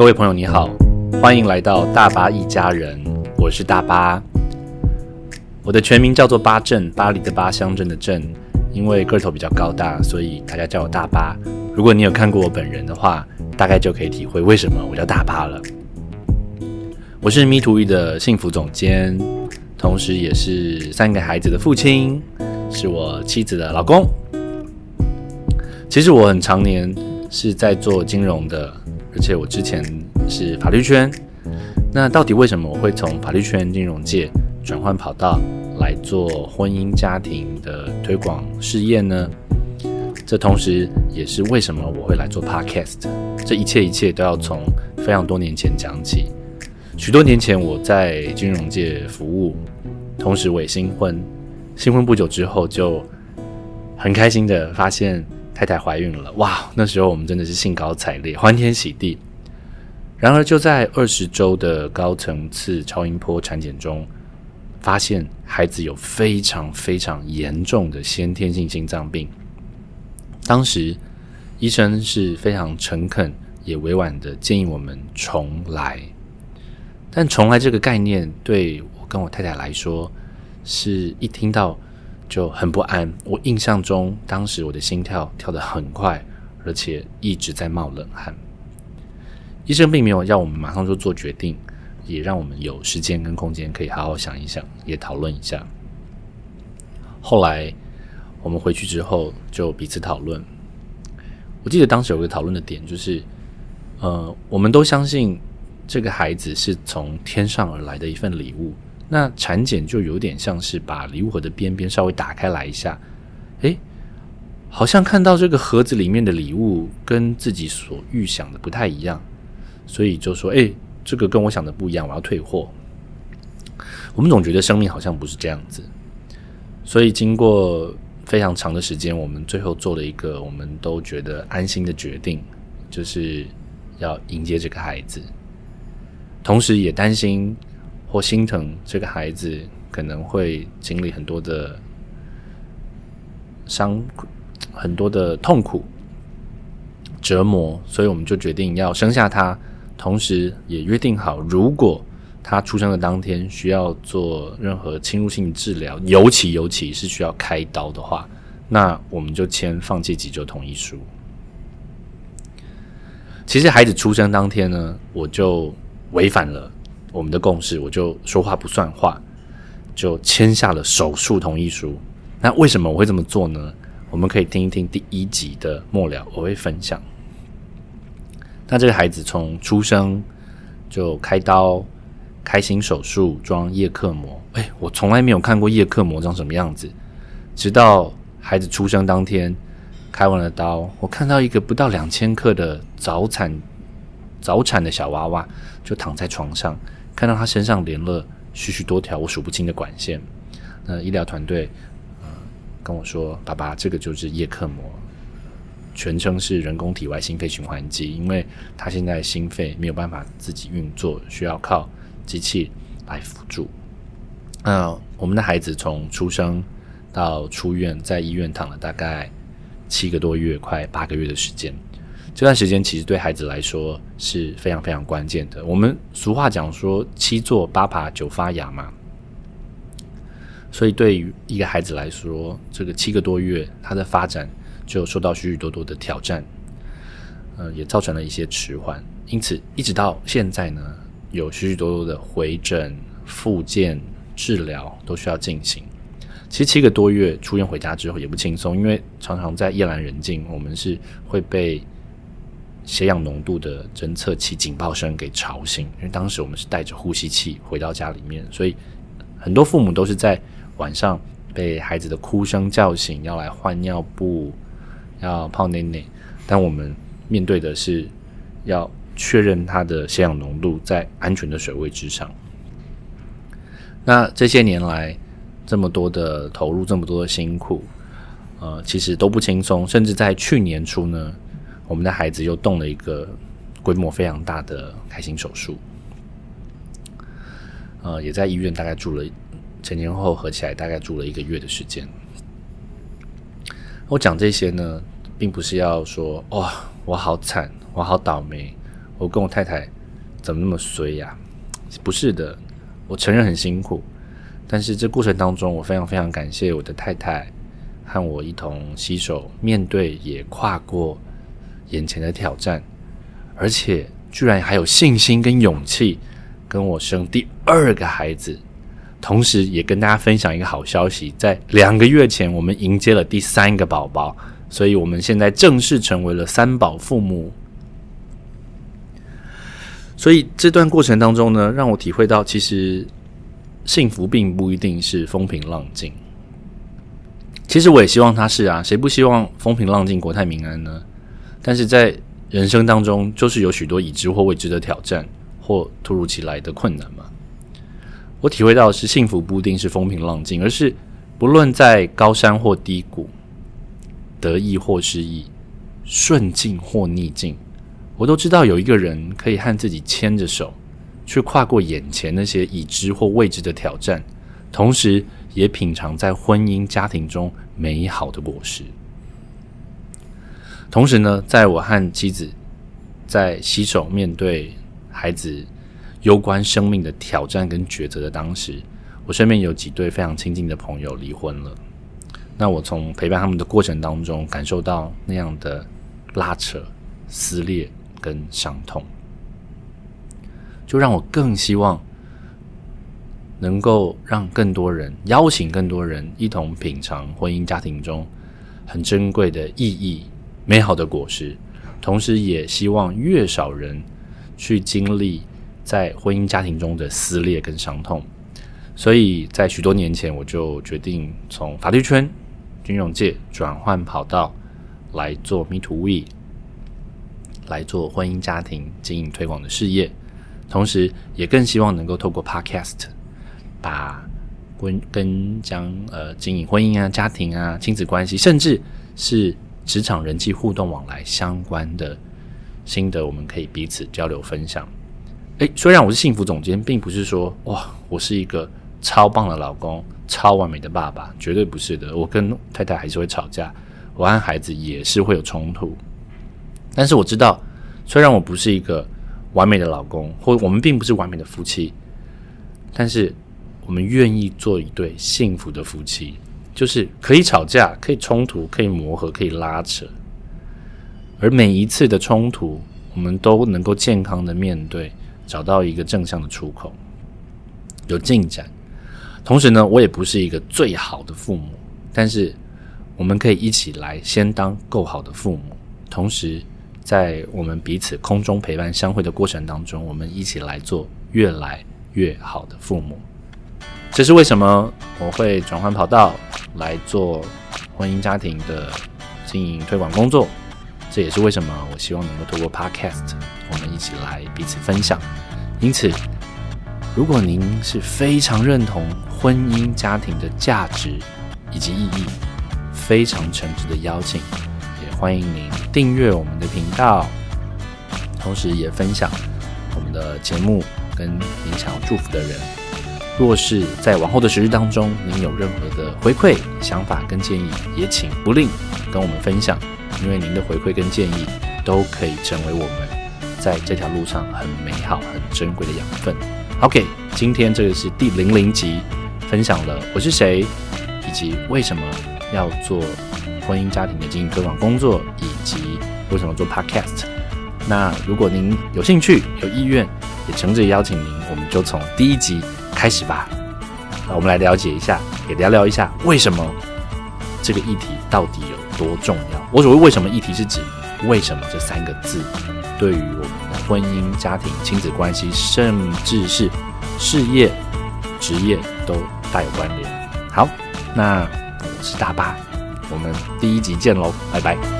各位朋友，你好，欢迎来到大巴一家人，我是大巴。我的全名叫做巴镇，巴黎的巴，乡镇的镇。因为个头比较高大，所以大家叫我大巴。如果你有看过我本人的话，大概就可以体会为什么我叫大巴了。我是咪图 e 的幸福总监，同时也是三个孩子的父亲，是我妻子的老公。其实我很常年是在做金融的，而且我之前是法律圈。那到底为什么我会从法律圈、金融界转换跑道来做婚姻家庭的推广事业呢？这同时也是为什么我会来做 Podcast。这一切一切都要从非常多年前讲起。许多年前我在金融界服务，同时我也新婚。新婚不久之后，就很开心的发现。太太怀孕了，哇！那时候我们真的是兴高采烈，欢天喜地。然而就在二十周的高层次超音波产检中，发现孩子有非常非常严重的先天性心脏病。当时医生是非常诚恳也委婉的建议我们重来，但重来这个概念对我跟我太太来说，是一听到。就很不安。我印象中，当时我的心跳跳得很快，而且一直在冒冷汗。医生并没有要我们马上就做决定，也让我们有时间跟空间可以好好想一想，也讨论一下。后来我们回去之后就彼此讨论。我记得当时有个讨论的点就是，呃，我们都相信这个孩子是从天上而来的一份礼物。那产检就有点像是把礼物盒的边边稍微打开来一下，诶，好像看到这个盒子里面的礼物跟自己所预想的不太一样，所以就说：“诶，这个跟我想的不一样，我要退货。”我们总觉得生命好像不是这样子，所以经过非常长的时间，我们最后做了一个我们都觉得安心的决定，就是要迎接这个孩子，同时也担心。或心疼这个孩子可能会经历很多的伤、很多的痛苦、折磨，所以我们就决定要生下他，同时也约定好，如果他出生的当天需要做任何侵入性治疗，尤其尤其是需要开刀的话，那我们就签放弃急救同意书。其实孩子出生当天呢，我就违反了。我们的共识，我就说话不算话，就签下了手术同意书。那为什么我会这么做呢？我们可以听一听第一集的末了，我会分享。那这个孩子从出生就开刀、开心手术、装叶克膜。哎，我从来没有看过叶克膜长什么样子。直到孩子出生当天，开完了刀，我看到一个不到两千克的早产早产的小娃娃，就躺在床上。看到他身上连了许许多条我数不清的管线，那医疗团队呃跟我说：“爸爸，这个就是叶克膜，全称是人工体外心肺循环机，因为他现在心肺没有办法自己运作，需要靠机器来辅助。”那我们的孩子从出生到出院，在医院躺了大概七个多月，快八个月的时间。这段时间其实对孩子来说是非常非常关键的。我们俗话讲说“七坐八爬九发芽”嘛，所以对于一个孩子来说，这个七个多月他的发展就受到许许多多的挑战，呃，也造成了一些迟缓。因此，一直到现在呢，有许许多多的回诊、复健、治疗都需要进行。其实七个多月出院回家之后也不轻松，因为常常在夜阑人静，我们是会被。血氧浓度的侦测器警报声给吵醒，因为当时我们是带着呼吸器回到家里面，所以很多父母都是在晚上被孩子的哭声叫醒，要来换尿布，要泡奶奶。但我们面对的是要确认他的血氧浓度在安全的水位之上。那这些年来这么多的投入，这么多的辛苦，呃，其实都不轻松。甚至在去年初呢。我们的孩子又动了一个规模非常大的开心手术，呃，也在医院大概住了前前后后合起来大概住了一个月的时间。我讲这些呢，并不是要说哇，我好惨，我好倒霉，我跟我太太怎么那么衰呀？不是的，我承认很辛苦，但是这过程当中，我非常非常感谢我的太太和我一同携手面对，也跨过眼前的挑战，而且居然还有信心跟勇气跟我生第二个孩子，同时也跟大家分享一个好消息，在两个月前我们迎接了第三个宝宝，所以我们现在正式成为了三宝父母。所以这段过程当中呢，让我体会到，其实幸福并不一定是风平浪静。其实我也希望他是啊，谁不希望风平浪静、国泰民安呢？但是在人生当中，就是有许多已知或未知的挑战，或突如其来的困难嘛。我体会到的是幸福不一定是风平浪静，而是不论在高山或低谷，得意或失意，顺境或逆境。我都知道有一个人可以和自己牵着手，去跨过眼前那些已知或未知的挑战，同时也品尝在婚姻家庭中美好的果实。同时呢，在我和妻子在携手面对孩子攸关生命的挑战跟抉择的当时，我身边有几对非常亲近的朋友离婚了。那我从陪伴他们的过程当中，感受到那样的拉扯、撕裂。跟伤痛，就让我更希望能够让更多人邀请更多人一同品尝婚姻家庭中很珍贵的意义、美好的果实，同时也希望越少人去经历在婚姻家庭中的撕裂跟伤痛。所以在许多年前，我就决定从法律圈、金融界转换跑道来做 Me to We。来做婚姻家庭经营推广的事业，同时也更希望能够透过 Podcast，把婚跟将呃经营婚姻啊、家庭啊、亲子关系，甚至是职场人际互动往来相关的心得，我们可以彼此交流分享。诶，虽然我是幸福总监，并不是说哇，我是一个超棒的老公、超完美的爸爸，绝对不是的。我跟太太还是会吵架，我和孩子也是会有冲突。但是我知道，虽然我不是一个完美的老公，或我们并不是完美的夫妻，但是我们愿意做一对幸福的夫妻，就是可以吵架、可以冲突、可以磨合、可以拉扯，而每一次的冲突，我们都能够健康的面对，找到一个正向的出口，有进展。同时呢，我也不是一个最好的父母，但是我们可以一起来先当够好的父母，同时。在我们彼此空中陪伴相会的过程当中，我们一起来做越来越好的父母。这是为什么我会转换跑道来做婚姻家庭的经营推广工作？这也是为什么我希望能够透过 Podcast，我们一起来彼此分享。因此，如果您是非常认同婚姻家庭的价值以及意义，非常诚挚的邀请。也欢迎您订阅我们的频道，同时也分享我们的节目跟您想要祝福的人。若是在往后的时日当中，您有任何的回馈、想法跟建议，也请不吝跟我们分享，因为您的回馈跟建议都可以成为我们在这条路上很美好、很珍贵的养分。OK，今天这个是第零零集，分享了我是谁，以及为什么要做。婚姻家庭的经营推广工作，以及为什么做 Podcast？那如果您有兴趣、有意愿，也诚挚邀请您，我们就从第一集开始吧。那我们来了解一下，也聊聊一下为什么这个议题到底有多重要。我所谓为什么议题，是指为什么这三个字对于我们的婚姻、家庭、亲子关系，甚至是事业、职业都大有关联。好，那我是大巴。我们第一集见喽，拜拜。